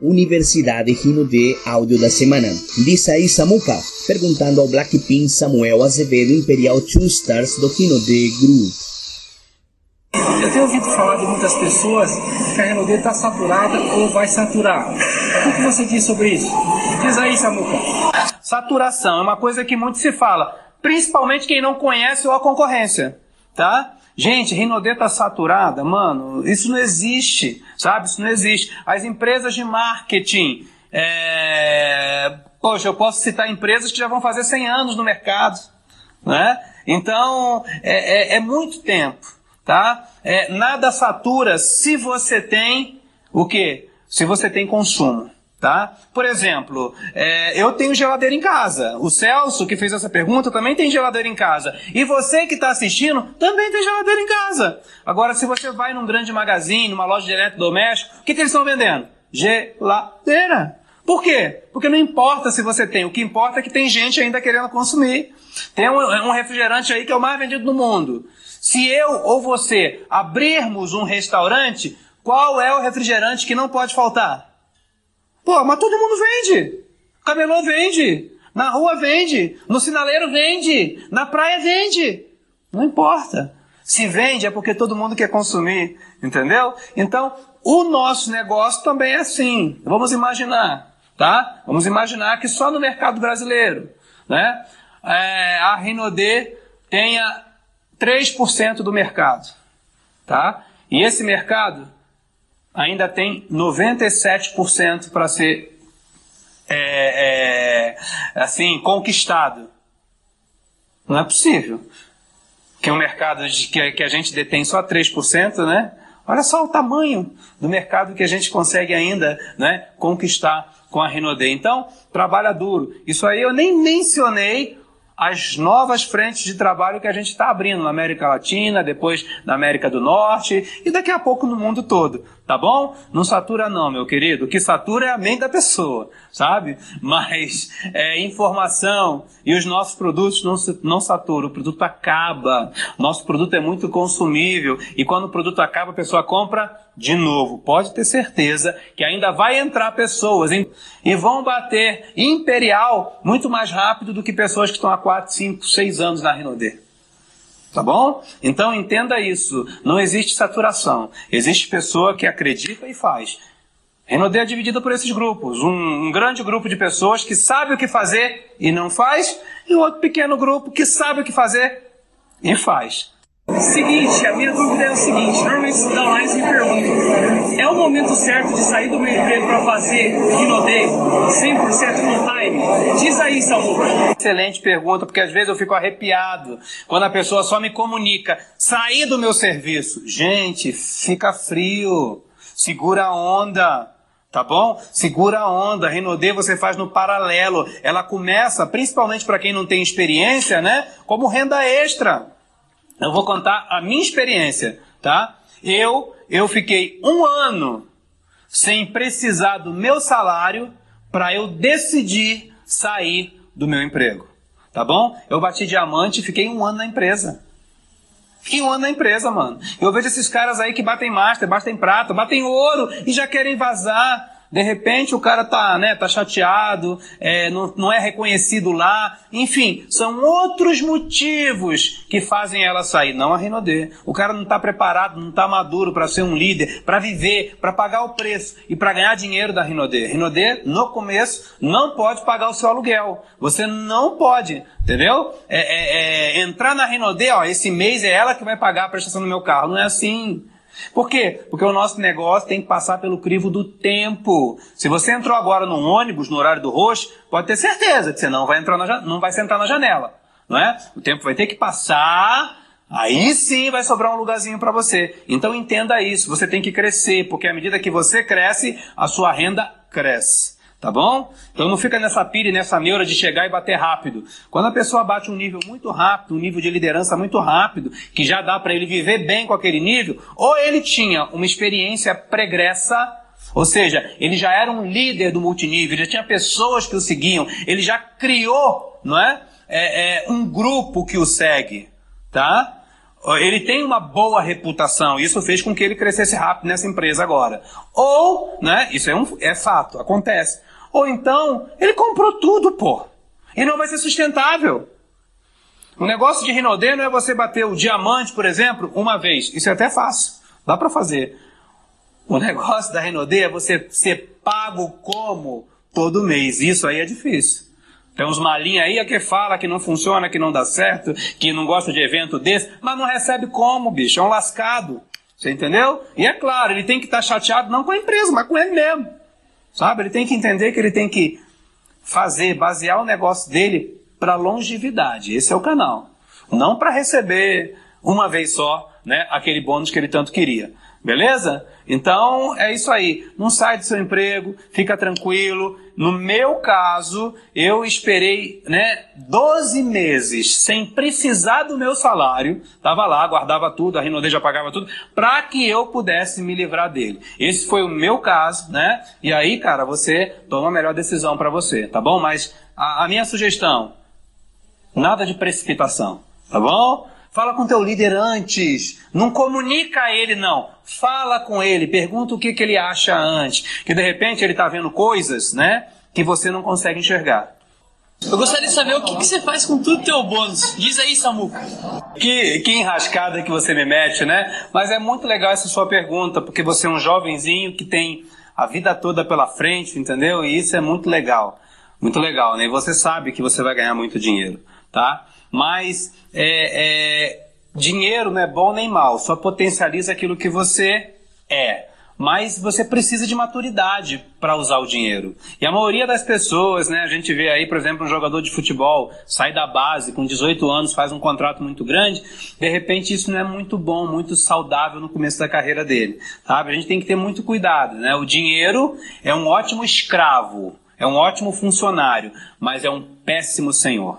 Universidade Rino de Áudio da Semana. Diz aí Samuca, perguntando ao Blackpink Samuel Azevedo Imperial Two Stars do Rino de Group. Eu tenho ouvido falar de muitas pessoas que a Renaudet está saturada ou vai saturar. O que você diz sobre isso? Diz aí, Samuca. Saturação é uma coisa que muito se fala, principalmente quem não conhece ou a concorrência, tá? Gente, Rinodê tá saturada, mano, isso não existe, sabe? Isso não existe. As empresas de marketing, é... poxa, eu posso citar empresas que já vão fazer 100 anos no mercado, né? Então, é, é, é muito tempo tá? É, nada satura se você tem o quê? Se você tem consumo. Tá? Por exemplo, é, eu tenho geladeira em casa. O Celso, que fez essa pergunta, também tem geladeira em casa. E você que está assistindo, também tem geladeira em casa. Agora, se você vai num grande magazine, numa loja de eletrodoméstico, o que, que eles estão vendendo? Geladeira. Por quê? Porque não importa se você tem, o que importa é que tem gente ainda querendo consumir. Tem um, um refrigerante aí que é o mais vendido no mundo. Se eu ou você abrirmos um restaurante, qual é o refrigerante que não pode faltar? Pô, mas todo mundo vende. Camelô vende. Na rua vende. No sinaleiro vende. Na praia vende. Não importa. Se vende é porque todo mundo quer consumir. Entendeu? Então, o nosso negócio também é assim. Vamos imaginar, tá? Vamos imaginar que só no mercado brasileiro, né? É, a Rinodê tenha 3% do mercado, tá? E esse mercado ainda tem 97% para ser é, é, assim conquistado. Não é possível que um mercado de, que, que a gente detém só 3%, né? Olha só o tamanho do mercado que a gente consegue ainda né, conquistar com a Rinode. Então, trabalha duro. Isso aí eu nem mencionei as novas frentes de trabalho que a gente está abrindo na América Latina, depois na América do Norte e daqui a pouco no mundo todo, tá bom? Não satura não, meu querido. O que satura é a mente da pessoa, sabe? Mas é, informação e os nossos produtos não, não saturam, o produto acaba. Nosso produto é muito consumível e quando o produto acaba a pessoa compra de novo, pode ter certeza que ainda vai entrar pessoas hein? e vão bater imperial muito mais rápido do que pessoas que estão há 4, 5, 6 anos na Renaudet. Tá bom? Então entenda isso. Não existe saturação. Existe pessoa que acredita e faz. Renaudet é dividida por esses grupos. Um, um, grande grupo de pessoas que sabe o que fazer e não faz, e outro pequeno grupo que sabe o que fazer e faz. Seguinte, a minha dúvida é o seguinte, normalmente os online me perguntam, é o momento certo de sair do meu emprego para fazer Rinodei 100% no time? Diz aí, Samu. Excelente pergunta, porque às vezes eu fico arrepiado quando a pessoa só me comunica, sair do meu serviço. Gente, fica frio, segura a onda. Tá bom? Segura a onda. Renaudet você faz no paralelo. Ela começa, principalmente para quem não tem experiência, né? Como renda extra. Eu vou contar a minha experiência, tá? Eu, eu fiquei um ano sem precisar do meu salário para eu decidir sair do meu emprego, tá bom? Eu bati diamante e fiquei um ano na empresa. Fiquei um ano na empresa, mano. Eu vejo esses caras aí que batem master, batem prata, batem ouro e já querem vazar. De repente o cara tá, né, tá chateado, é, não, não é reconhecido lá. Enfim, são outros motivos que fazem ela sair, não a Renaudet. O cara não está preparado, não está maduro para ser um líder, para viver, para pagar o preço e para ganhar dinheiro da Renaudet. Renaudet, no começo, não pode pagar o seu aluguel. Você não pode, entendeu? É, é, é entrar na Renaudet, ó, esse mês é ela que vai pagar a prestação do meu carro. Não é assim. Por quê? Porque o nosso negócio tem que passar pelo crivo do tempo. Se você entrou agora num ônibus no horário do roxo, pode ter certeza que você não vai entrar na, não vai sentar na janela, não é? O tempo vai ter que passar, aí sim vai sobrar um lugarzinho para você. Então entenda isso, você tem que crescer, porque à medida que você cresce, a sua renda cresce. Tá bom? Então não fica nessa pilha e nessa neura de chegar e bater rápido. Quando a pessoa bate um nível muito rápido, um nível de liderança muito rápido, que já dá para ele viver bem com aquele nível, ou ele tinha uma experiência pregressa, ou seja, ele já era um líder do multinível, já tinha pessoas que o seguiam, ele já criou, não é? é, é um grupo que o segue, tá? Ele tem uma boa reputação, isso fez com que ele crescesse rápido nessa empresa agora. Ou, né, isso é, um, é fato, acontece. Ou então, ele comprou tudo, pô. E não vai ser sustentável. O negócio de Rinodê não é você bater o diamante, por exemplo, uma vez. Isso é até fácil. Dá para fazer. O negócio da Rinodê é você ser pago como todo mês. Isso aí é difícil. Tem uns malinhos aí que fala que não funciona, que não dá certo, que não gosta de evento desse, mas não recebe como, bicho. É um lascado. Você entendeu? E é claro, ele tem que estar tá chateado não com a empresa, mas com ele mesmo. Sabe? Ele tem que entender que ele tem que fazer, basear o negócio dele para longevidade. Esse é o canal. Não para receber uma vez só, né, aquele bônus que ele tanto queria. Beleza? Então é isso aí. Não sai do seu emprego, fica tranquilo. No meu caso, eu esperei né, 12 meses sem precisar do meu salário. Tava lá, guardava tudo, a Rinode já pagava tudo, para que eu pudesse me livrar dele. Esse foi o meu caso, né? E aí, cara, você toma a melhor decisão para você, tá bom? Mas a, a minha sugestão, nada de precipitação, tá bom? Fala com teu líder antes. Não comunica a ele, não. Fala com ele, pergunta o que, que ele acha antes. Que de repente ele está vendo coisas, né? Que você não consegue enxergar. Eu gostaria de saber o que, que você faz com tudo teu bônus. Diz aí, Samuca. Que, que enrascada que você me mete, né? Mas é muito legal essa sua pergunta, porque você é um jovenzinho que tem a vida toda pela frente, entendeu? E isso é muito legal. Muito legal, né? E você sabe que você vai ganhar muito dinheiro, tá? Mas é, é, dinheiro não é bom nem mal, só potencializa aquilo que você é. Mas você precisa de maturidade para usar o dinheiro. E a maioria das pessoas, né, a gente vê aí, por exemplo, um jogador de futebol sai da base com 18 anos, faz um contrato muito grande, de repente isso não é muito bom, muito saudável no começo da carreira dele. Sabe? A gente tem que ter muito cuidado. Né? O dinheiro é um ótimo escravo, é um ótimo funcionário, mas é um péssimo senhor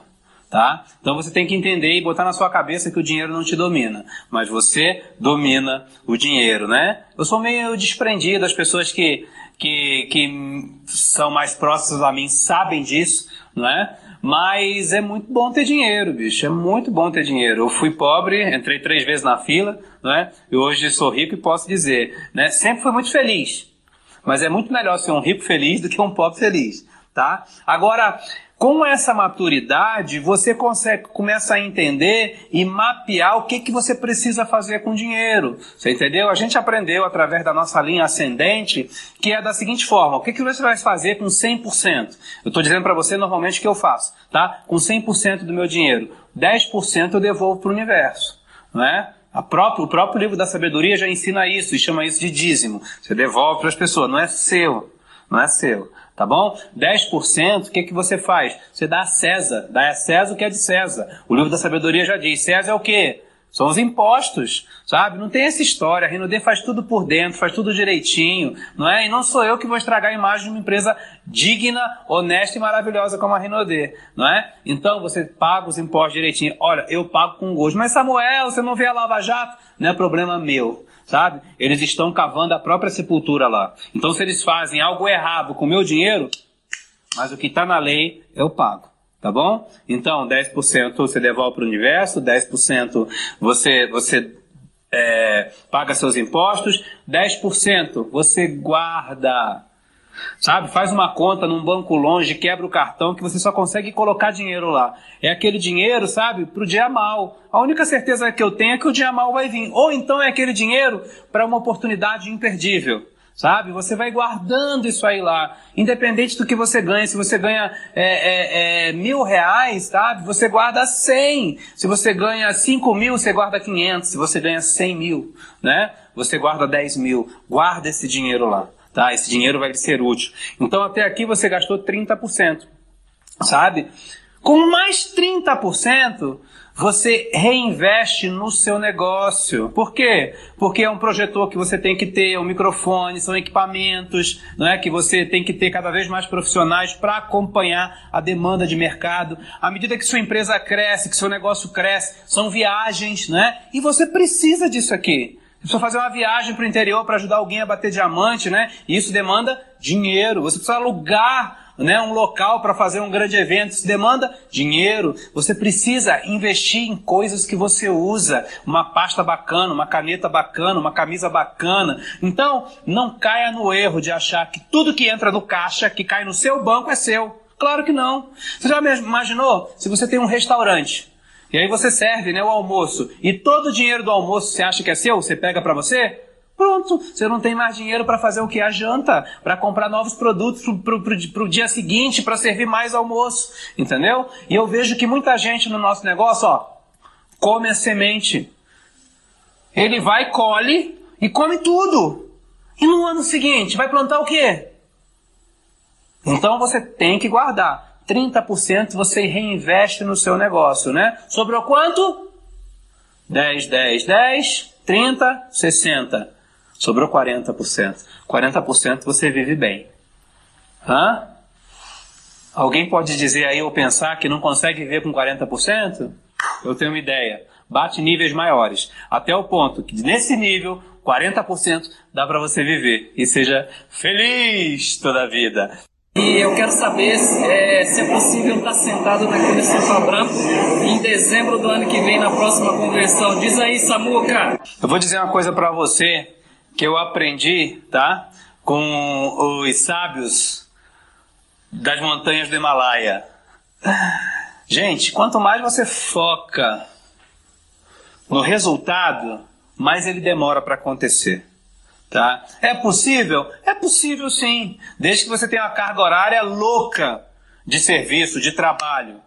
tá? Então você tem que entender e botar na sua cabeça que o dinheiro não te domina, mas você domina o dinheiro, né? Eu sou meio desprendido, as pessoas que, que, que são mais próximas a mim sabem disso, não é? Mas é muito bom ter dinheiro, bicho. É muito bom ter dinheiro. Eu fui pobre, entrei três vezes na fila, não é? E hoje sou rico e posso dizer, né? Sempre fui muito feliz. Mas é muito melhor ser um rico feliz do que um pobre feliz, tá? Agora, com essa maturidade, você consegue começa a entender e mapear o que, que você precisa fazer com dinheiro. Você entendeu? A gente aprendeu através da nossa linha ascendente que é da seguinte forma: o que, que você vai fazer com 100%? Eu estou dizendo para você normalmente o que eu faço, tá? Com 100% do meu dinheiro, 10% eu devolvo para o universo, não é? Própria, o próprio livro da sabedoria já ensina isso e chama isso de dízimo. Você devolve para as pessoas, não é seu, não é seu tá bom? 10%, o que, que você faz? Você dá a César, dá a César o que é de César. O livro da sabedoria já diz, César é o quê? São os impostos, sabe? Não tem essa história. A Rinode faz tudo por dentro, faz tudo direitinho, não é? E não sou eu que vou estragar a imagem de uma empresa digna, honesta e maravilhosa como a Rinode, não é? Então você paga os impostos direitinho. Olha, eu pago com gosto. Mas Samuel, você não vê a Lava Jato? Não é problema meu sabe? Eles estão cavando a própria sepultura lá. Então, se eles fazem algo errado com o meu dinheiro, mas o que está na lei, eu pago. Tá bom? Então, 10% você devolve para o universo, 10% você, você é, paga seus impostos, 10% você guarda Sabe? Faz uma conta num banco longe, quebra o cartão que você só consegue colocar dinheiro lá. É aquele dinheiro, sabe, para o dia mal. A única certeza que eu tenho é que o dia mal vai vir. Ou então é aquele dinheiro para uma oportunidade imperdível. Sabe? Você vai guardando isso aí lá. Independente do que você ganha. Se você ganha é, é, é, mil reais, sabe? Você guarda cem. Se você ganha cinco mil, você guarda quinhentos. Se você ganha cem mil, né? Você guarda dez mil. Guarda esse dinheiro lá tá? Esse dinheiro vai ser útil. Então até aqui você gastou 30%, sabe? Com mais 30%, você reinveste no seu negócio. Por quê? Porque é um projetor que você tem que ter, um microfone, são equipamentos, não é? Que você tem que ter cada vez mais profissionais para acompanhar a demanda de mercado. À medida que sua empresa cresce, que seu negócio cresce, são viagens, né? E você precisa disso aqui. Precisa fazer uma viagem para o interior para ajudar alguém a bater diamante, né? E isso demanda dinheiro. Você precisa alugar né, um local para fazer um grande evento, isso demanda dinheiro. Você precisa investir em coisas que você usa, uma pasta bacana, uma caneta bacana, uma camisa bacana. Então, não caia no erro de achar que tudo que entra no caixa, que cai no seu banco é seu. Claro que não. Você já imaginou se você tem um restaurante e aí você serve, né, o almoço e todo o dinheiro do almoço você acha que é seu, você pega para você? Pronto, você não tem mais dinheiro para fazer o que? A janta, para comprar novos produtos para o dia seguinte, para servir mais almoço, entendeu? E eu vejo que muita gente no nosso negócio, ó, come a semente. Ele vai, colhe e come tudo. E no ano seguinte, vai plantar o quê? Então você tem que guardar. 30% você reinveste no seu negócio, né? Sobrou quanto? 10, 10, 10, 30, 60. Sobrou 40%. 40% você vive bem. Hã? Alguém pode dizer aí ou pensar que não consegue viver com 40%? Eu tenho uma ideia. Bate níveis maiores. Até o ponto que nesse nível, 40% dá para você viver e seja feliz toda a vida. E eu quero saber é, se é possível estar sentado naquele sofá branco em dezembro do ano que vem, na próxima convenção. Diz aí, Samuca. Eu vou dizer uma coisa para você que eu aprendi, tá? Com os sábios das montanhas do Himalaia. Gente, quanto mais você foca no resultado, mais ele demora para acontecer. Tá? É possível? É possível sim, desde que você tenha uma carga horária louca de serviço, de trabalho.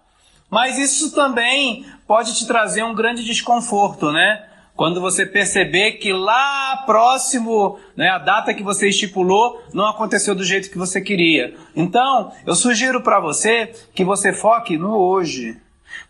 Mas isso também pode te trazer um grande desconforto, né? quando você perceber que lá próximo, né, a data que você estipulou não aconteceu do jeito que você queria. Então, eu sugiro para você que você foque no hoje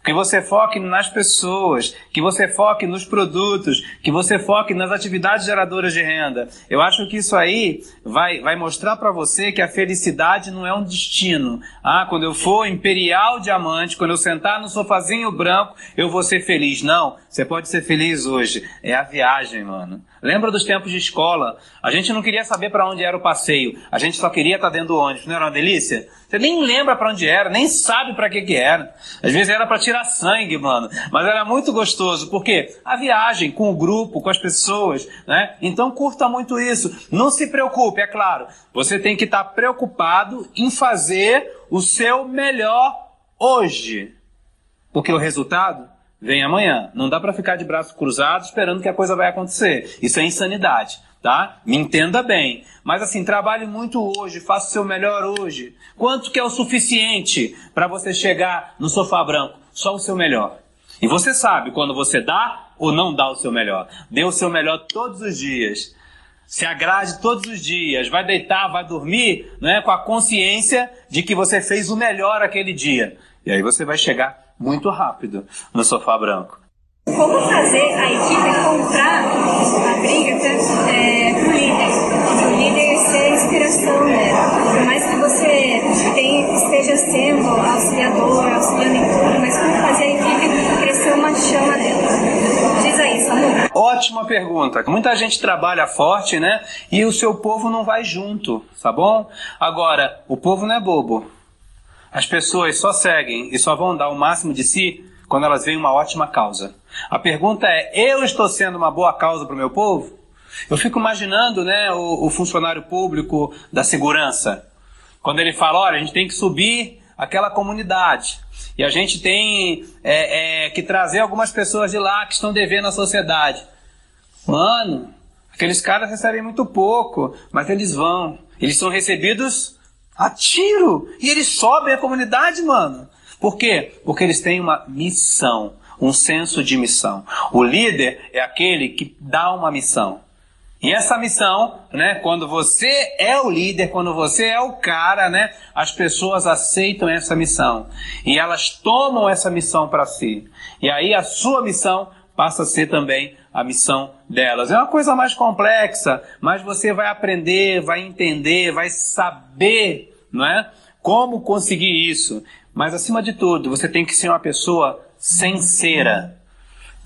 que você foque nas pessoas, que você foque nos produtos, que você foque nas atividades geradoras de renda. Eu acho que isso aí vai, vai mostrar para você que a felicidade não é um destino. Ah, quando eu for imperial diamante, quando eu sentar no sofazinho branco, eu vou ser feliz. Não, você pode ser feliz hoje. É a viagem, mano. Lembra dos tempos de escola? A gente não queria saber para onde era o passeio. A gente só queria estar tá dentro do ônibus. Não era uma delícia? Você nem lembra para onde era, nem sabe para que que era. Às vezes era para tirar sangue, mano. Mas era muito gostoso, porque a viagem com o grupo, com as pessoas, né? Então curta muito isso. Não se preocupe, é claro. Você tem que estar tá preocupado em fazer o seu melhor hoje. Porque o resultado vem amanhã. Não dá para ficar de braços cruzados esperando que a coisa vai acontecer. Isso é insanidade tá? Me entenda bem. Mas assim, trabalhe muito hoje, faça o seu melhor hoje. Quanto que é o suficiente para você chegar no sofá branco? Só o seu melhor. E você sabe quando você dá ou não dá o seu melhor. Dê o seu melhor todos os dias. Se agrade todos os dias. Vai deitar, vai dormir, né, com a consciência de que você fez o melhor aquele dia. E aí você vai chegar muito rápido no sofá branco. Como fazer a equipe comprar a briga é, pro líder? O líder ser a inspiração dela. Por mais que você tem, esteja sendo auxiliador, auxiliando em tudo, mas como fazer a equipe crescer uma chama dela? Diz aí, Samu. Ótima pergunta. Muita gente trabalha forte, né? E o seu povo não vai junto, tá bom? Agora, o povo não é bobo. As pessoas só seguem e só vão dar o máximo de si quando elas veem uma ótima causa. A pergunta é: eu estou sendo uma boa causa para o meu povo? Eu fico imaginando né, o, o, funcionário público da segurança, quando ele fala: olha, a gente tem que subir aquela comunidade e a gente tem é, é, que trazer algumas pessoas de lá que estão devendo à sociedade. Mano, aqueles caras recebem muito pouco, mas eles vão. Eles são recebidos a tiro e eles sobem a comunidade, mano. Por quê? Porque eles têm uma missão, um senso de missão. O líder é aquele que dá uma missão. E essa missão, né, quando você é o líder, quando você é o cara, né, as pessoas aceitam essa missão. E elas tomam essa missão para si. E aí a sua missão passa a ser também a missão delas. É uma coisa mais complexa, mas você vai aprender, vai entender, vai saber, não é? Como conseguir isso. Mas acima de tudo, você tem que ser uma pessoa sincera.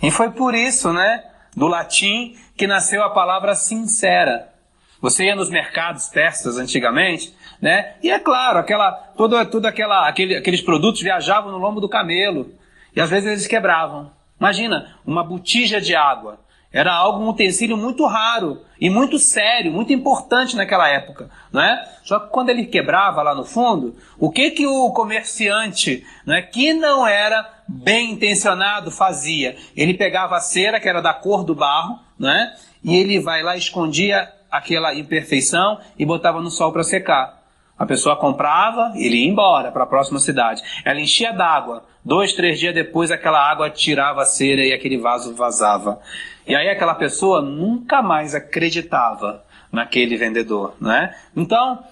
E foi por isso, né, do latim que nasceu a palavra sincera. Você ia nos mercados persas antigamente, né? E é claro, aquela, todo, tudo aquela, aquele, aqueles produtos viajavam no lombo do camelo. E às vezes eles quebravam. Imagina, uma botija de água. Era algo, um utensílio muito raro e muito sério, muito importante naquela época, não é? Só que quando ele quebrava lá no fundo, o que que o comerciante, não é, que não era bem intencionado fazia? Ele pegava a cera que era da cor do barro, não é? E ele vai lá escondia aquela imperfeição e botava no sol para secar. A pessoa comprava, ele ia embora para a próxima cidade. Ela enchia d'água. Dois, três dias depois, aquela água tirava a cera e aquele vaso vazava. E aí aquela pessoa nunca mais acreditava naquele vendedor, né? Então,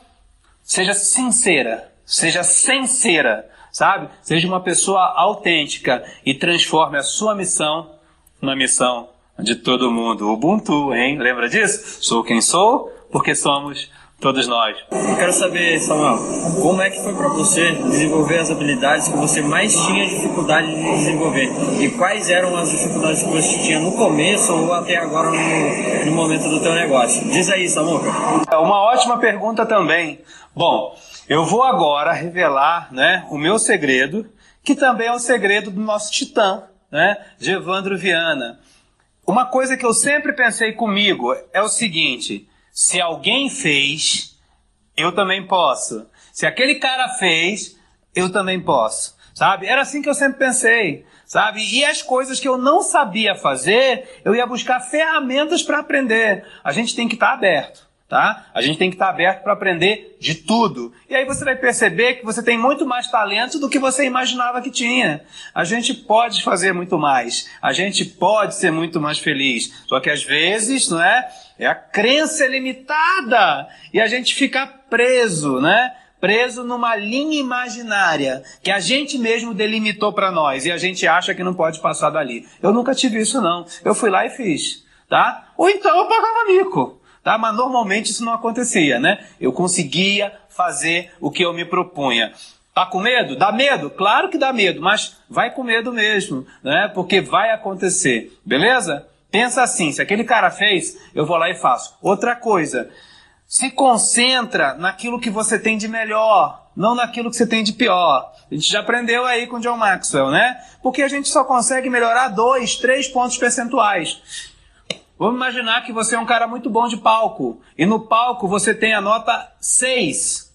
seja sincera, seja sincera, sabe? Seja uma pessoa autêntica e transforme a sua missão na missão de todo mundo. Ubuntu, hein? Lembra disso? Sou quem sou, porque somos todos nós. Eu quero saber, Samuel, como é que foi para você desenvolver as habilidades que você mais tinha dificuldade de desenvolver? E quais eram as dificuldades que você tinha no começo ou até agora no, no momento do teu negócio? Diz aí, Samuca. É uma ótima pergunta também. Bom, eu vou agora revelar né, o meu segredo, que também é o segredo do nosso titã, né, de Evandro Viana. Uma coisa que eu sempre pensei comigo é o seguinte: se alguém fez, eu também posso. Se aquele cara fez, eu também posso. Sabe? Era assim que eu sempre pensei. Sabe? E as coisas que eu não sabia fazer, eu ia buscar ferramentas para aprender. A gente tem que estar tá aberto. Tá? A gente tem que estar tá aberto para aprender de tudo. E aí você vai perceber que você tem muito mais talento do que você imaginava que tinha. A gente pode fazer muito mais. A gente pode ser muito mais feliz. Só que às vezes, não é? É a crença limitada e a gente fica preso, né? Preso numa linha imaginária que a gente mesmo delimitou para nós e a gente acha que não pode passar dali. Eu nunca tive isso não. Eu fui lá e fiz, tá? Ou então eu pagava mico, tá? Mas normalmente isso não acontecia, né? Eu conseguia fazer o que eu me propunha. Tá com medo? Dá medo? Claro que dá medo, mas vai com medo mesmo, né? Porque vai acontecer, beleza? Pensa assim, se aquele cara fez, eu vou lá e faço. Outra coisa, se concentra naquilo que você tem de melhor, não naquilo que você tem de pior. A gente já aprendeu aí com o John Maxwell, né? Porque a gente só consegue melhorar dois, três pontos percentuais. Vamos imaginar que você é um cara muito bom de palco e no palco você tem a nota 6.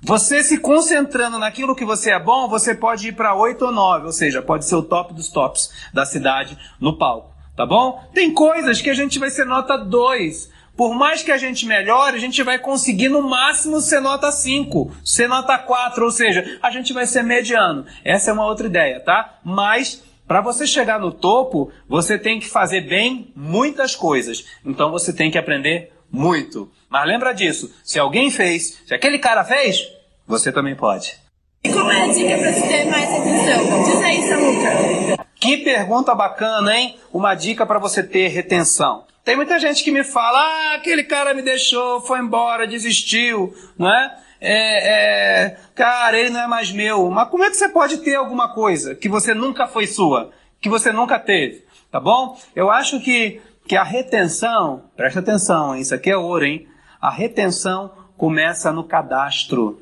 Você se concentrando naquilo que você é bom, você pode ir para 8 ou 9, ou seja, pode ser o top dos tops da cidade no palco tá bom? Tem coisas que a gente vai ser nota 2. Por mais que a gente melhore, a gente vai conseguir no máximo ser nota 5, ser nota 4, ou seja, a gente vai ser mediano. Essa é uma outra ideia, tá? Mas para você chegar no topo, você tem que fazer bem muitas coisas. Então você tem que aprender muito. Mas lembra disso, se alguém fez, se aquele cara fez, você também pode. E qual é a dica para ter mais atenção? Diz aí, Samuca. Que pergunta bacana, hein? Uma dica para você ter retenção. Tem muita gente que me fala, ah, aquele cara me deixou, foi embora, desistiu, não é? É, é, cara, ele não é mais meu. Mas como é que você pode ter alguma coisa que você nunca foi sua, que você nunca teve, tá bom? Eu acho que, que a retenção, presta atenção, isso aqui é ouro, hein? A retenção começa no cadastro.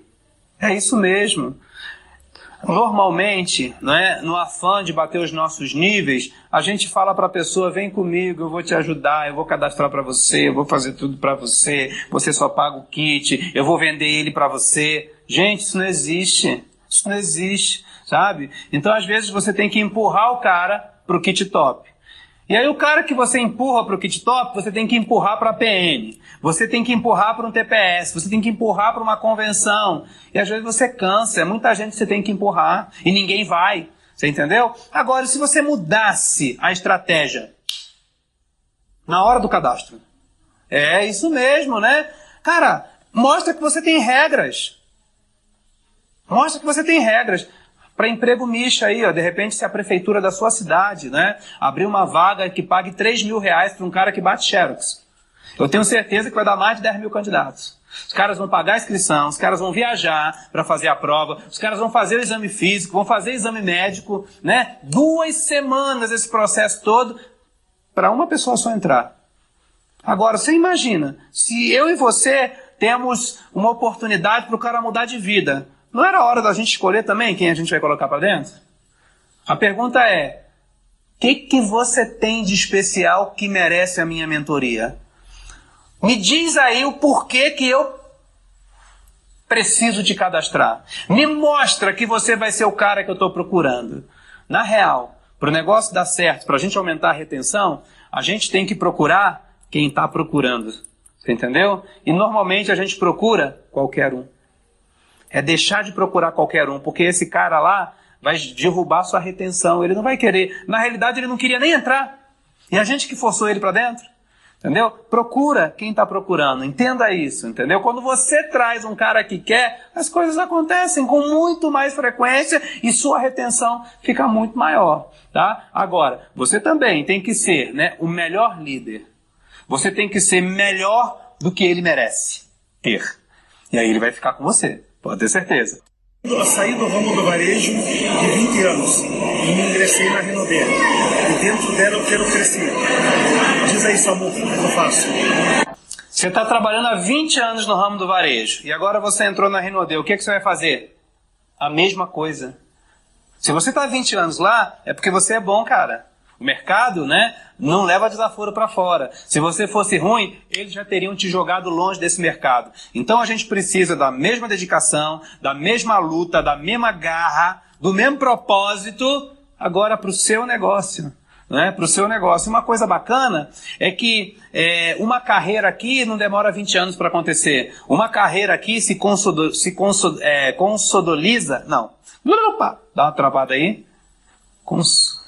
É isso mesmo. Normalmente, né, no afã de bater os nossos níveis, a gente fala para a pessoa: vem comigo, eu vou te ajudar, eu vou cadastrar para você, eu vou fazer tudo para você, você só paga o kit, eu vou vender ele para você. Gente, isso não existe. Isso não existe, sabe? Então, às vezes, você tem que empurrar o cara para o kit top. E aí o cara que você empurra para o kit top, você tem que empurrar para a PN, você tem que empurrar para um TPS, você tem que empurrar para uma convenção. E às vezes você cansa, é muita gente que você tem que empurrar e ninguém vai. Você entendeu? Agora, se você mudasse a estratégia na hora do cadastro, é isso mesmo, né? Cara, mostra que você tem regras. Mostra que você tem regras para emprego nicho aí, ó, de repente se a prefeitura da sua cidade, né, abrir uma vaga que pague 3 mil reais para um cara que bate xerox. Eu tenho certeza que vai dar mais de 10 mil candidatos. Os caras vão pagar a inscrição, os caras vão viajar para fazer a prova, os caras vão fazer o exame físico, vão fazer exame médico, né? Duas semanas esse processo todo para uma pessoa só entrar. Agora, você imagina, se eu e você temos uma oportunidade para o cara mudar de vida, não era hora da gente escolher também quem a gente vai colocar para dentro? A pergunta é: o que, que você tem de especial que merece a minha mentoria? Me diz aí o porquê que eu preciso te cadastrar. Me mostra que você vai ser o cara que eu estou procurando. Na real, para o negócio dar certo, para a gente aumentar a retenção, a gente tem que procurar quem está procurando. Você entendeu? E normalmente a gente procura qualquer um. É deixar de procurar qualquer um, porque esse cara lá vai derrubar sua retenção. Ele não vai querer. Na realidade, ele não queria nem entrar. E a gente que forçou ele para dentro. Entendeu? Procura quem está procurando. Entenda isso, entendeu? Quando você traz um cara que quer, as coisas acontecem com muito mais frequência e sua retenção fica muito maior, tá? Agora, você também tem que ser, né, o melhor líder. Você tem que ser melhor do que ele merece ter. E aí ele vai ficar com você, pode ter certeza. Eu saí do ramo do varejo de 20 anos e me ingressei na Renaudet. E dentro dela eu quero crescer. Diz aí, Samu, o que eu faço? Você está trabalhando há 20 anos no ramo do varejo e agora você entrou na Renaudet. O que, que você vai fazer? A mesma coisa. Se você está há 20 anos lá, é porque você é bom, cara. O mercado, né, não leva desaforo para fora. Se você fosse ruim, eles já teriam te jogado longe desse mercado. Então a gente precisa da mesma dedicação, da mesma luta, da mesma garra, do mesmo propósito, agora para o seu negócio. Né, para o seu negócio. Uma coisa bacana é que é, uma carreira aqui não demora 20 anos para acontecer. Uma carreira aqui se, consodo, se é, consodoliza. Não. Opa, dá uma travada aí. Cons,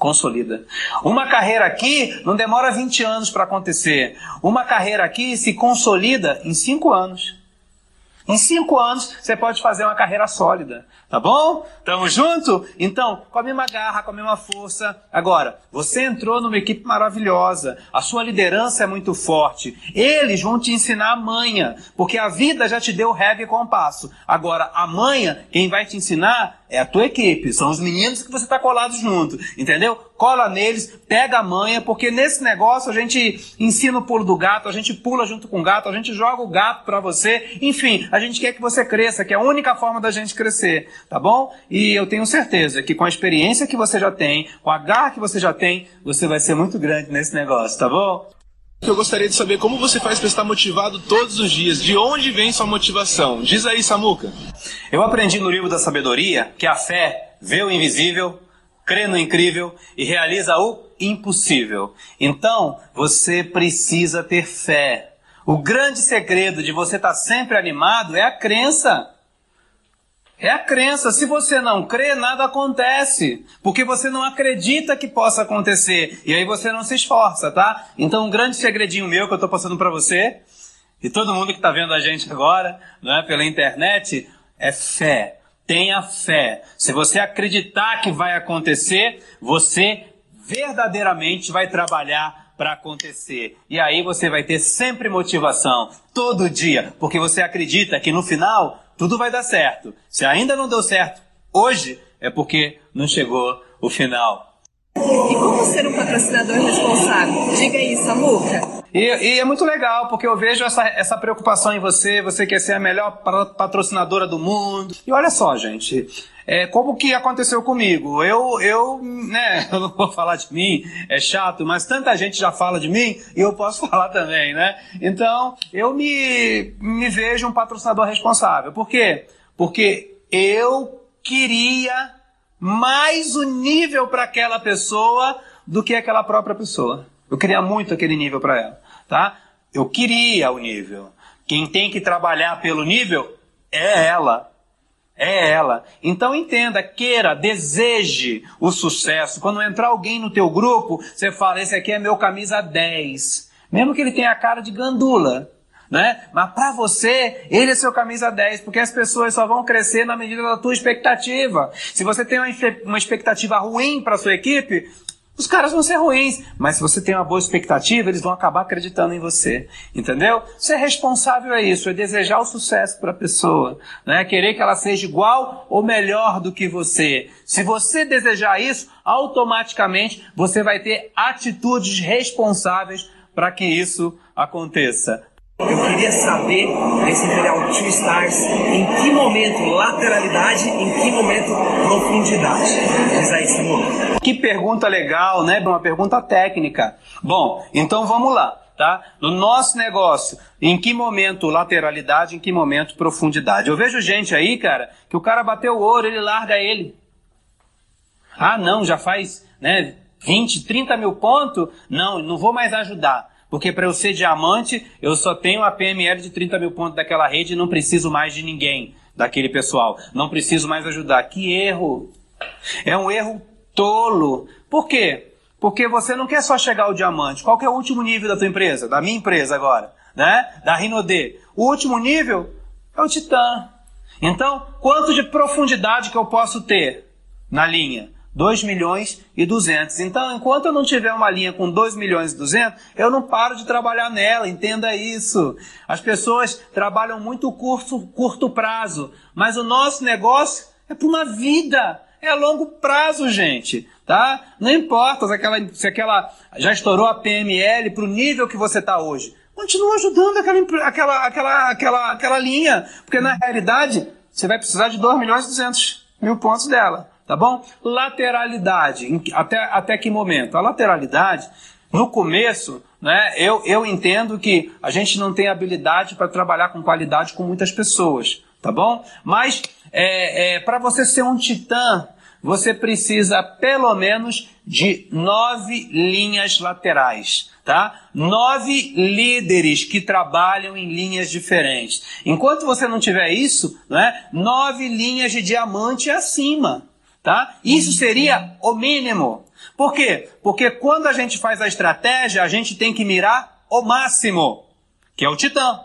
consolida. Uma carreira aqui não demora 20 anos para acontecer. Uma carreira aqui se consolida em 5 anos. Em 5 anos você pode fazer uma carreira sólida. Tá bom? Tamo junto? Então, com a mesma garra, com a mesma força. Agora, você entrou numa equipe maravilhosa. A sua liderança é muito forte. Eles vão te ensinar a manha, porque a vida já te deu régua e compasso. Agora, a manha, quem vai te ensinar é a tua equipe. São os meninos que você está colado junto. Entendeu? Cola neles, pega a manha, porque nesse negócio a gente ensina o pulo do gato, a gente pula junto com o gato, a gente joga o gato para você. Enfim, a gente quer que você cresça, que é a única forma da gente crescer tá bom? E eu tenho certeza que com a experiência que você já tem, com a garra que você já tem, você vai ser muito grande nesse negócio, tá bom? Eu gostaria de saber como você faz para estar motivado todos os dias. De onde vem sua motivação? Diz aí, Samuca. Eu aprendi no livro da sabedoria que a fé vê o invisível, crê no incrível e realiza o impossível. Então, você precisa ter fé. O grande segredo de você estar sempre animado é a crença. É a crença. Se você não crê, nada acontece. Porque você não acredita que possa acontecer. E aí você não se esforça, tá? Então, um grande segredinho meu que eu estou passando para você, e todo mundo que está vendo a gente agora, não é, pela internet, é fé. Tenha fé. Se você acreditar que vai acontecer, você verdadeiramente vai trabalhar para acontecer. E aí você vai ter sempre motivação, todo dia, porque você acredita que no final tudo vai dar certo. Se ainda não deu certo hoje, é porque não chegou o final. E como ser um patrocinador responsável? Diga aí, Samuca. E, e, é muito legal, porque eu vejo essa, essa preocupação em você, você quer ser a melhor patrocinadora do mundo. E olha só, gente, é, como que aconteceu comigo? Eu, eu, né, eu não vou falar de mim, é chato, mas tanta gente já fala de mim e eu posso falar também, né? Então, eu me, me vejo um patrocinador responsável. Por quê? Porque eu queria mais o nível para aquela pessoa do que aquela própria pessoa. Eu queria muito aquele nível para ela, tá? Eu queria o nível. Quem tem que trabalhar pelo nível é ela. É ela. Então entenda, queira, deseje o sucesso. Quando entrar alguém no teu grupo, você fala, esse aqui é meu camisa 10. Mesmo que ele tenha a cara de gandula, né? Mas para você, ele é seu camisa 10, porque as pessoas só vão crescer na medida da tua expectativa. Se você tem uma expectativa ruim para sua equipe, os caras vão ser ruins, mas se você tem uma boa expectativa, eles vão acabar acreditando em você. Entendeu? Ser responsável é isso, é desejar o sucesso para a pessoa, né? Querer que ela seja igual ou melhor do que você. Se você desejar isso, automaticamente você vai ter atitudes responsáveis para que isso aconteça. Eu queria saber desse Imperial Two Stars em que momento lateralidade, em que momento profundidade. Diz aí, Simão. Que pergunta legal, né? Uma pergunta técnica. Bom, então vamos lá. Tá? No nosso negócio, em que momento lateralidade, em que momento profundidade? Eu vejo gente aí, cara, que o cara bateu o ouro, ele larga ele. Ah, não, já faz né, 20, 30 mil pontos? Não, não vou mais ajudar. Porque para eu ser diamante, eu só tenho a PML de 30 mil pontos daquela rede e não preciso mais de ninguém, daquele pessoal. Não preciso mais ajudar. Que erro! É um erro tolo. Por quê? Porque você não quer só chegar ao diamante. Qual é o último nível da tua empresa? Da minha empresa agora, né? Da Rinode. O último nível é o Titã. Então, quanto de profundidade que eu posso ter na linha? 2 milhões e 200. Então, enquanto eu não tiver uma linha com 2 milhões e 200, eu não paro de trabalhar nela, entenda isso. As pessoas trabalham muito curto, curto prazo, mas o nosso negócio é para uma vida, é a longo prazo, gente. Tá? Não importa se aquela, se aquela já estourou a PML para o nível que você está hoje. Continua ajudando aquela, aquela, aquela, aquela, aquela linha, porque na realidade você vai precisar de 2 milhões e 200 mil pontos dela tá bom? Lateralidade, até, até que momento? A lateralidade, no começo, né, eu, eu entendo que a gente não tem habilidade para trabalhar com qualidade com muitas pessoas, tá bom? Mas é, é, para você ser um titã, você precisa pelo menos de nove linhas laterais, tá? Nove líderes que trabalham em linhas diferentes. Enquanto você não tiver isso, né? Nove linhas de diamante acima. Tá? Isso seria o mínimo. Por quê? Porque quando a gente faz a estratégia, a gente tem que mirar o máximo, que é o titã.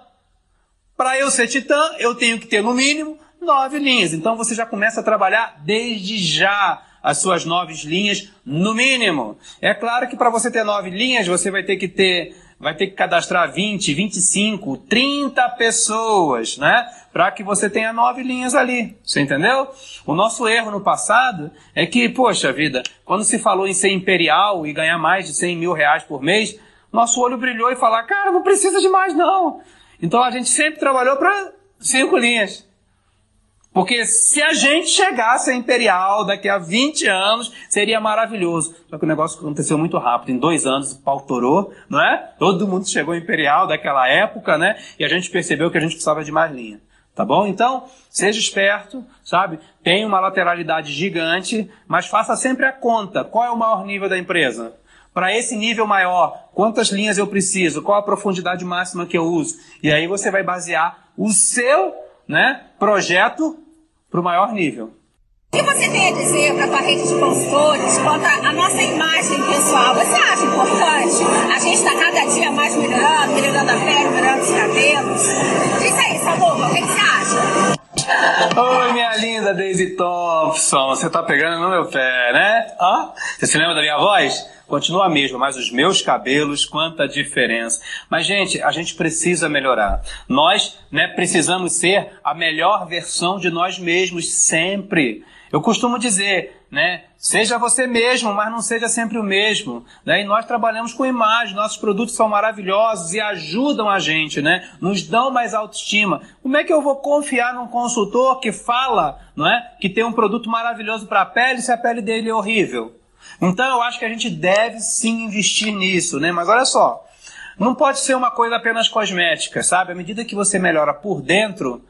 Para eu ser titã, eu tenho que ter no mínimo nove linhas. Então você já começa a trabalhar desde já as suas nove linhas no mínimo. É claro que para você ter nove linhas, você vai ter que ter vai ter que cadastrar 20, 25, 30 pessoas, né? Para que você tenha nove linhas ali. Você entendeu? O nosso erro no passado é que, poxa vida, quando se falou em ser imperial e ganhar mais de 100 mil reais por mês, nosso olho brilhou e falar, cara, não precisa de mais não. Então a gente sempre trabalhou para cinco linhas. Porque se a gente chegasse a Imperial daqui a 20 anos, seria maravilhoso. Só que o negócio aconteceu muito rápido. Em dois anos o pau torou, não é? Todo mundo chegou a Imperial daquela época, né? E a gente percebeu que a gente precisava de mais linha. Tá bom? Então, seja esperto, sabe? Tem uma lateralidade gigante, mas faça sempre a conta. Qual é o maior nível da empresa? Para esse nível maior, quantas linhas eu preciso? Qual a profundidade máxima que eu uso? E aí você vai basear o seu né, projeto para o maior nível. O que você tem a dizer para a tua rede de consultores quanto à nossa imagem pessoal? Você acha importante? A gente está cada dia mais melhorando, melhorando a pele, melhorando os cabelos. Diz aí, Samuca, o que, que você acha? Oi, minha linda Daisy Thompson, você tá pegando no meu pé, né? Ó, você se lembra da minha voz? Continua a mesma, mas os meus cabelos, quanta diferença. Mas, gente, a gente precisa melhorar. Nós né, precisamos ser a melhor versão de nós mesmos sempre. Eu costumo dizer, né? Seja você mesmo, mas não seja sempre o mesmo. Né? E nós trabalhamos com imagem, nossos produtos são maravilhosos e ajudam a gente, né? Nos dão mais autoestima. Como é que eu vou confiar num consultor que fala, não é? Que tem um produto maravilhoso para a pele se a pele dele é horrível? Então eu acho que a gente deve sim investir nisso, né? Mas olha só, não pode ser uma coisa apenas cosmética, sabe? À medida que você melhora por dentro,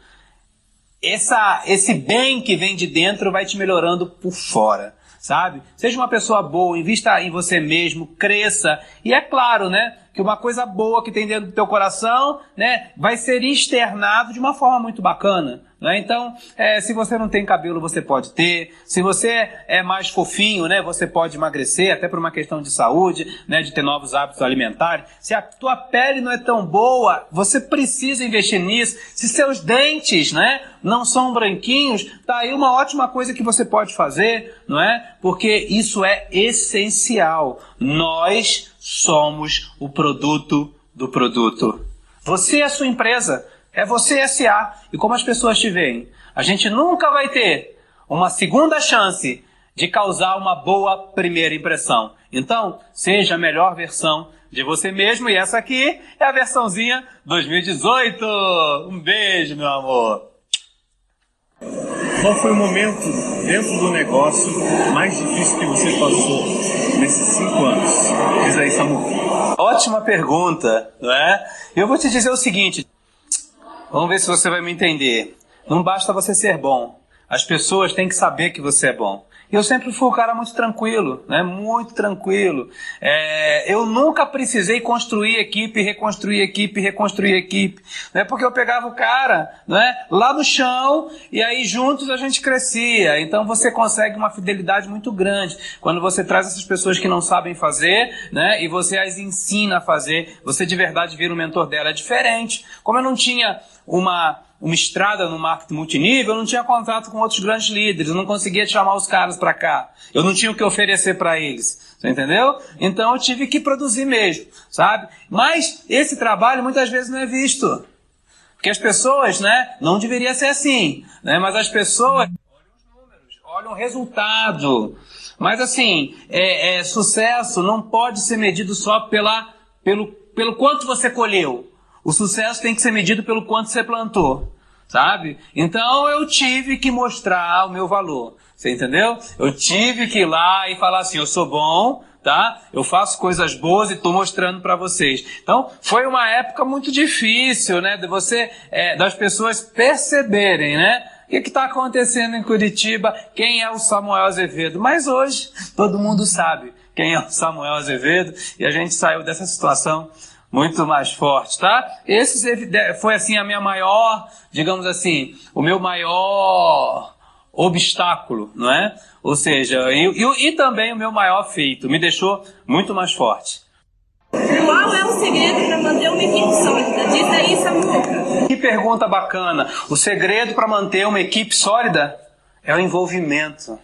essa, esse bem que vem de dentro vai te melhorando por fora, sabe? Seja uma pessoa boa, invista em você mesmo, cresça. E é claro, né? Que uma coisa boa que tem dentro do teu coração, né? Vai ser externado de uma forma muito bacana. Né? Então, é, se você não tem cabelo, você pode ter. Se você é mais fofinho, né, você pode emagrecer, até por uma questão de saúde, né, de ter novos hábitos alimentares. Se a tua pele não é tão boa, você precisa investir nisso. Se seus dentes né, não são branquinhos, tá aí uma ótima coisa que você pode fazer, não é? Porque isso é essencial. Nós somos o produto do produto. Você é a sua empresa. É você SA. E como as pessoas te veem? A gente nunca vai ter uma segunda chance de causar uma boa primeira impressão. Então, seja a melhor versão de você mesmo. E essa aqui é a versãozinha 2018. Um beijo, meu amor. Qual foi o momento dentro do negócio mais difícil que você passou nesses cinco anos? Diz aí, Samu. Ótima pergunta, não é? Eu vou te dizer o seguinte. Vamos ver se você vai me entender. Não basta você ser bom. As pessoas têm que saber que você é bom. Eu sempre fui um cara muito tranquilo, né? Muito tranquilo. É, eu nunca precisei construir equipe, reconstruir equipe, reconstruir equipe, né? Porque eu pegava o cara, né? Lá no chão e aí juntos a gente crescia. Então você consegue uma fidelidade muito grande quando você traz essas pessoas que não sabem fazer, né? E você as ensina a fazer. Você de verdade vira o mentor dela. É diferente. Como eu não tinha uma uma estrada no marketing multinível, eu não tinha contato com outros grandes líderes, eu não conseguia chamar os caras para cá, eu não tinha o que oferecer para eles, você entendeu? Então eu tive que produzir mesmo, sabe? Mas esse trabalho muitas vezes não é visto, porque as pessoas, né, não deveria ser assim, né? Mas as pessoas olham os números, olham o resultado, mas assim, é, é, sucesso não pode ser medido só pela, pelo, pelo quanto você colheu. O sucesso tem que ser medido pelo quanto você plantou, sabe? Então eu tive que mostrar o meu valor. Você entendeu? Eu tive que ir lá e falar assim: eu sou bom, tá? Eu faço coisas boas e estou mostrando para vocês. Então, foi uma época muito difícil, né? De você, é, das pessoas perceberem, né? O que está acontecendo em Curitiba? Quem é o Samuel Azevedo? Mas hoje todo mundo sabe quem é o Samuel Azevedo e a gente saiu dessa situação muito mais forte, tá? Esse foi assim a minha maior, digamos assim, o meu maior obstáculo, não é? Ou seja, e, e também o meu maior feito, me deixou muito mais forte. Qual é o segredo para manter uma equipe sólida? Diz aí, Samuca. Que pergunta bacana. O segredo para manter uma equipe sólida é o envolvimento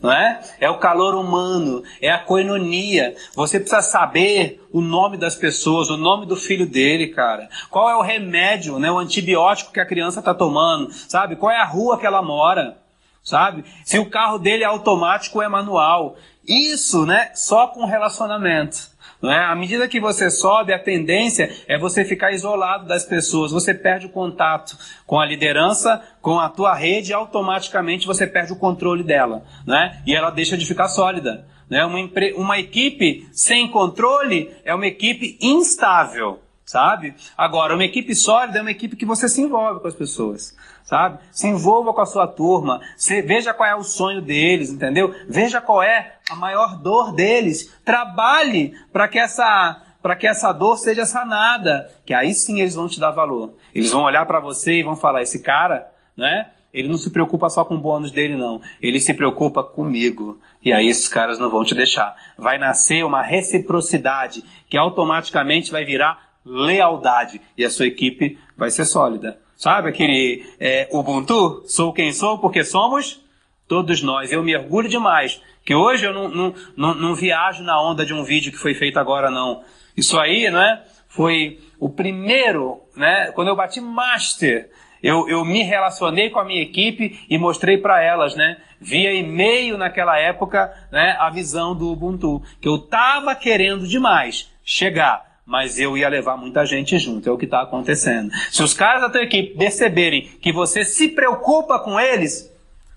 não é? É o calor humano, é a coinonia. Você precisa saber o nome das pessoas, o nome do filho dele, cara. Qual é o remédio, né? O antibiótico que a criança está tomando, sabe? Qual é a rua que ela mora, sabe? Se o carro dele é automático ou é manual. Isso, né? Só com relacionamento. Não é? À medida que você sobe, a tendência é você ficar isolado das pessoas. Você perde o contato com a liderança, com a tua rede, automaticamente você perde o controle dela. Né? E ela deixa de ficar sólida. Né? Uma, uma equipe sem controle é uma equipe instável sabe? Agora, uma equipe sólida é uma equipe que você se envolve com as pessoas, sabe? Se envolva com a sua turma, veja qual é o sonho deles, entendeu? Veja qual é a maior dor deles, trabalhe para que essa para que essa dor seja sanada, que aí sim eles vão te dar valor. Eles vão olhar para você e vão falar: esse cara, né? Ele não se preocupa só com o bônus dele, não. Ele se preocupa comigo. E aí esses caras não vão te deixar. Vai nascer uma reciprocidade que automaticamente vai virar lealdade e a sua equipe vai ser sólida. Sabe aquele é, Ubuntu? Sou quem sou porque somos todos nós. Eu me orgulho demais que hoje eu não, não, não, não viajo na onda de um vídeo que foi feito agora, não. Isso aí, né? Foi o primeiro, né? Quando eu bati Master, eu, eu me relacionei com a minha equipe e mostrei para elas, né? Via e-mail naquela época, né? A visão do Ubuntu. Que eu tava querendo demais chegar mas eu ia levar muita gente junto, é o que está acontecendo. Se os caras da tua equipe perceberem que você se preocupa com eles,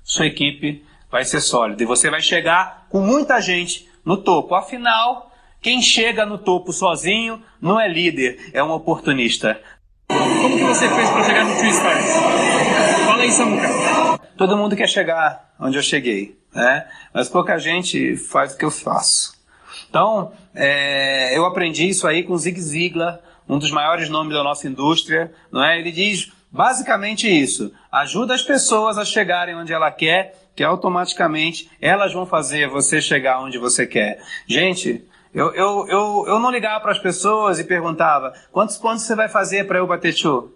sua equipe vai ser sólida e você vai chegar com muita gente no topo. Afinal, quem chega no topo sozinho não é líder, é um oportunista. Como que você fez para chegar no Two Stars? Fala aí, Samuca. Todo mundo quer chegar onde eu cheguei, né? Mas pouca gente faz o que eu faço. Então, é, eu aprendi isso aí com Zig Ziglar, um dos maiores nomes da nossa indústria, não é? Ele diz basicamente isso: ajuda as pessoas a chegarem onde ela quer, que automaticamente elas vão fazer você chegar onde você quer. Gente, eu, eu, eu, eu não ligava para as pessoas e perguntava quantos pontos você vai fazer para eu bater show,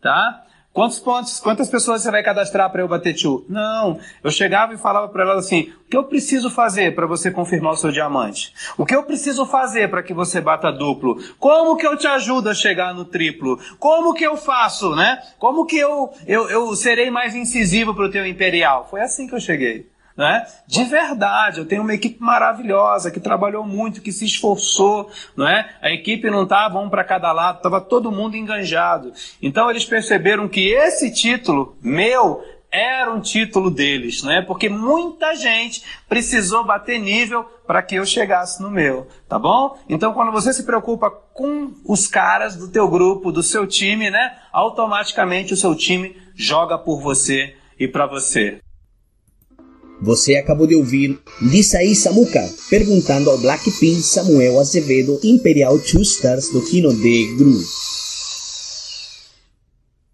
tá? Quantos pontos, quantas pessoas você vai cadastrar para eu bater tchu? Não. Eu chegava e falava para elas assim: o que eu preciso fazer para você confirmar o seu diamante? O que eu preciso fazer para que você bata duplo? Como que eu te ajudo a chegar no triplo? Como que eu faço, né? Como que eu, eu, eu serei mais incisivo para o teu imperial? Foi assim que eu cheguei. Né? De verdade, eu tenho uma equipe maravilhosa que trabalhou muito, que se esforçou, não é? A equipe não estava um para cada lado, estava todo mundo enganjado. Então eles perceberam que esse título meu era um título deles, é? Porque muita gente precisou bater nível para que eu chegasse no meu, tá bom? Então quando você se preocupa com os caras do teu grupo, do seu time, né? Automaticamente o seu time joga por você e para você. Você acabou de ouvir Lisaí Samuka perguntando ao Blackpink Samuel Azevedo Imperial Two Stars do Kino de Groove.